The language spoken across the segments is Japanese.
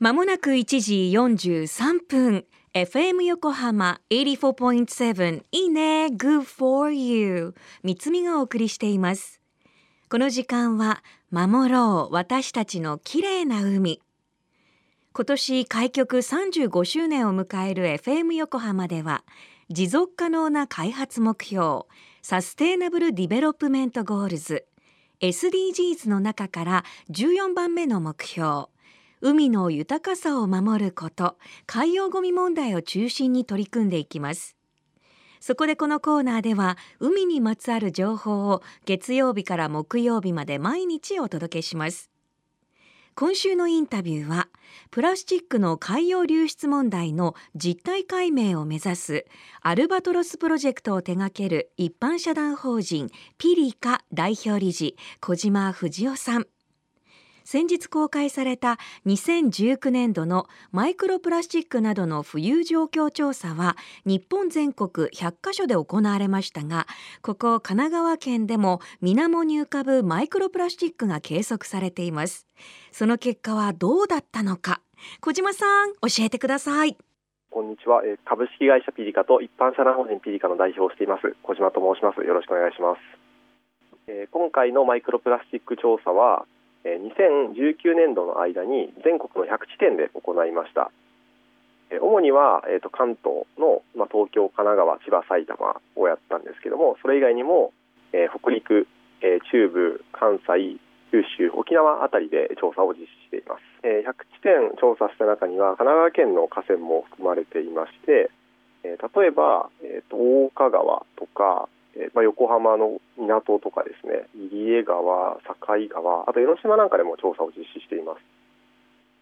まもなく1時43分。FM 横浜84.7いいね。Good for you 三つみがお送りしています。この時間は守ろう私たちの綺麗な海。今年開局35周年を迎える FM 横浜では持続可能な開発目標 Sustainable Development Goals SDGs の中から14番目の目標海の豊かさを守ること海洋ごみ問題を中心に取り組んでいきます。そこでこのコーナーでは海にまつわる情報を月曜日から木曜日まで毎日お届けします。今週のインタビューはプラスチックの海洋流出問題の実態解明を目指すアルバトロスプロジェクトを手掛ける一般社団法人ピリカ代表理事小島藤夫さん。先日公開された2019年度のマイクロプラスチックなどの浮遊状況調査は日本全国100カ所で行われましたがここ神奈川県でも水面に浮かぶマイクロプラスチックが計測されています。その結果はどうだったのか。小島さん教えてください。こんにちは。株式会社ピリカと一般社団法人ピリカの代表をしています。小島と申します。よろしくお願いします。今回のマイクロプラスチック調査は2019年度の間に全国の100地点で行いました。主には、えーと、関東の、ま、東京、神奈川、千葉、埼玉をやったんですけどもそれ以外にも、え、北陸、え、中部、関西、九州、沖縄あたりで調査を実施しています、え、100地点調査した中には神奈川県の河川も含まれていまして、え例えば、えーと大岡川とかえまあ、横浜の港とかですね入江川、境川あと江ノ島なんかでも調査を実施しています。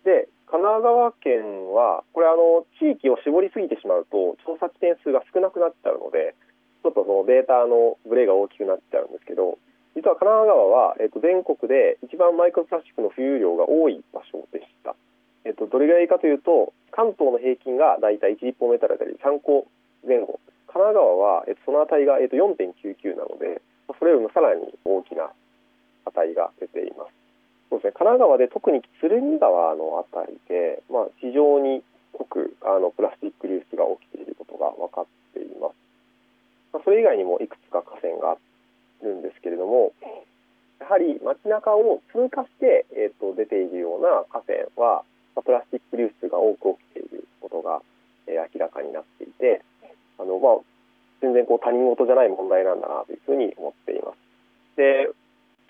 で神奈川県はこれあの地域を絞りすぎてしまうと調査地点数が少なくなっちゃうのでちょっとそのデータのブレが大きくなっちゃうんですけど実は神奈川は、えっと、全国で一番マイクロプラスチックの浮遊量が多い場所でした、えっと、どれぐらいかというと関東の平均がだいたい1立方メートルあたり3個前後。神奈川は、えっと、その値が、えっと、4.99なので、それよりもさらに大きな値が出ています。そうですね、神奈川で特に鶴見川の辺りで、まあ、非常に濃くあのプラスチック流出が起きていることが分かっています。まあ、それ以外にもいくつか河川があるんですけれども、やはり街中を通過して、えーと、出ているような河川は、まあ、プラスチック流出が多く起きていることが、えー、明らかになっていて、あの、まあ、こう他人事じゃない問題なんだなというふうに思っています。で、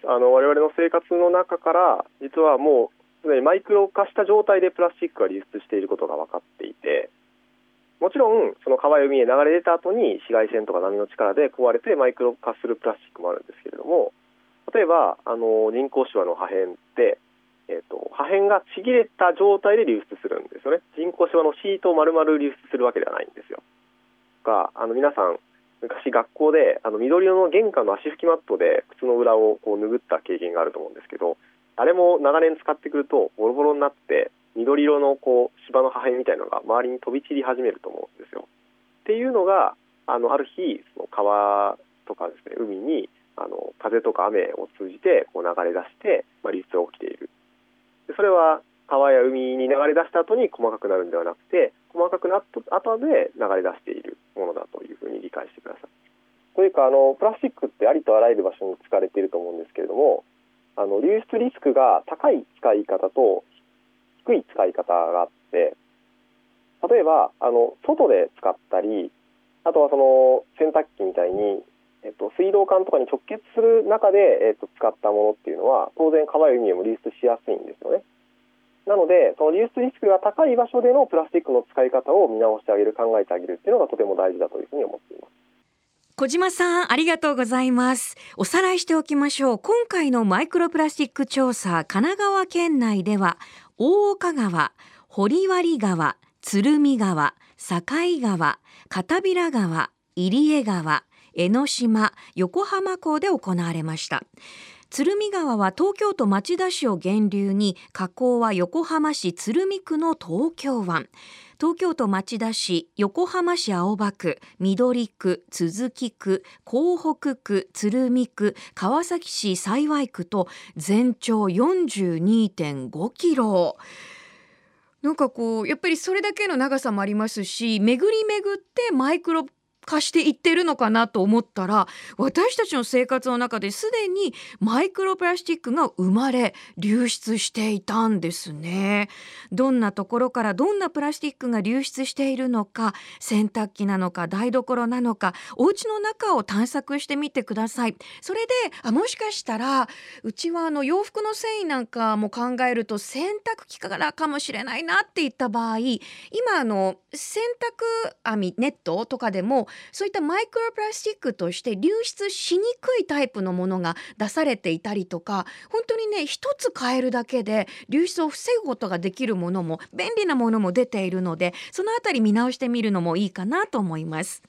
あの我々の生活の中から実はもうすでにマイクロ化した状態でプラスチックが流出していることが分かっていて、もちろんその川や海へ流れ出た後に紫外線とか波の力で壊れてマイクロ化するプラスチックもあるんですけれども、例えばあの人工芝の破片ってえーと、破片がちぎれた状態で流出するんですよね人工芝のシートを丸々流出するわけではないんですよかあの皆さん昔学校であの緑色の玄関の足拭きマットで靴の裏をこう拭った経験があると思うんですけどあれも長年使ってくるとボロボロになって緑色のこう芝の破片みたいのが周りに飛び散り始めると思うんですよ。っていうのがあのある日その川とかですね海にあの風とか雨を通じてこう流れ出して、まあ、流出が起きているでそれは川や海に流れ出した後に細かくなるんではなくて細かくなった後で流れ出しているものだというふうに理解してください。というかあのプラスチックってありとあらゆる場所に使われていると思うんですけれどもあの流出リスクが高い使い方と低い使い方があって例えばあの外で使ったりあとはその洗濯機みたいに、えっと、水道管とかに直結する中で、えっと、使ったものっていうのは当然川や海へも流出しやすいんですよね。なので、その流出リスクが高い場所でのプラスチックの使い方を見直してあげる、考えてあげるっていうのがとても大事だというふうに思っています。小島さん、ありがとうございます。おさらいしておきましょう。今回のマイクロプラスチック調査、神奈川県内では、大岡川、堀割川、鶴見川、境川、片平川、入江川、江ノ島、横浜港で行われました。鶴見川は東京都町田市を源流に河口は横浜市鶴見区の東京湾。東京都町田市横浜市青葉区緑区都筑区港北区鶴見区川崎市幸区と全長42.5キロ。なんかこうやっぱりそれだけの長さもありますし巡り巡ってマイクロ化していってるのかなと思ったら私たちの生活の中ですでにマイクロプラスチックが生まれ流出していたんですね。どんなところからどんなプラスチックが流出しているのか洗濯機なのか台所なのかお家の中を探索してみてください。それであもしかしたらうちはあの洋服の繊維なんかも考えると洗濯機からかもしれないなっていった場合今あの洗濯網ネットとかでもそういったマイクロプラスチックとして流出しにくいタイプのものが出されていたりとか本当にね一つ変えるだけで流出を防ぐことができるものも便利なものも出ているのでそのあたり見直してみるのもいいかなと思います。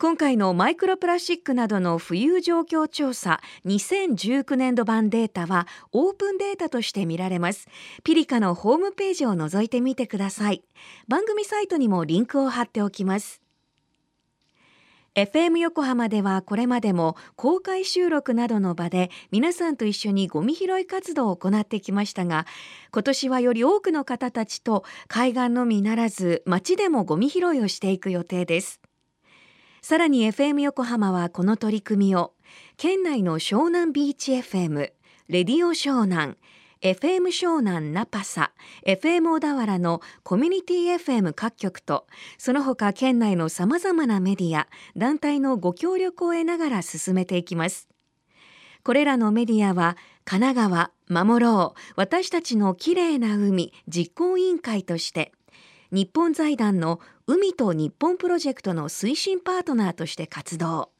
今回のマイクロプラスチックなどの浮遊状況調査2019年度版データはオープンデータとして見られます。ピリカのホームページを覗いてみてください。番組サイトにもリンクを貼っておきます。FM 横浜ではこれまでも公開収録などの場で皆さんと一緒にゴミ拾い活動を行ってきましたが今年はより多くの方たちと海岸のみならず街でもゴミ拾いをしていく予定です。さらに FM 横浜はこの取り組みを県内の湘南ビーチ FM レディオ湘南 FM 湘南ナパサ FM 小田原のコミュニティ FM 各局とその他県内のさまざまなメディア団体のご協力を得ながら進めていきます。これらのメディアは神奈川守ろう私たちのきれいな海実行委員会として日本財団の海と日本プロジェクトの推進パートナーとして活動。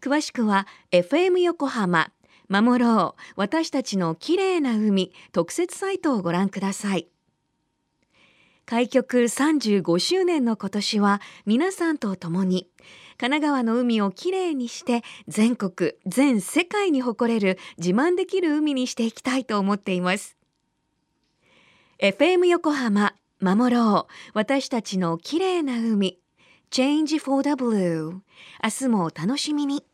詳しくは FM 横浜守ろう。私たちのきれいな海特設サイトをご覧ください。開局35周年の今年は皆さんと共に神奈川の海をきれいにして全国全世界に誇れる自慢できる海にしていきたいと思っています。FM 横浜守ろう。私たちのきれいな海 Change for the Blue 明日もお楽しみに。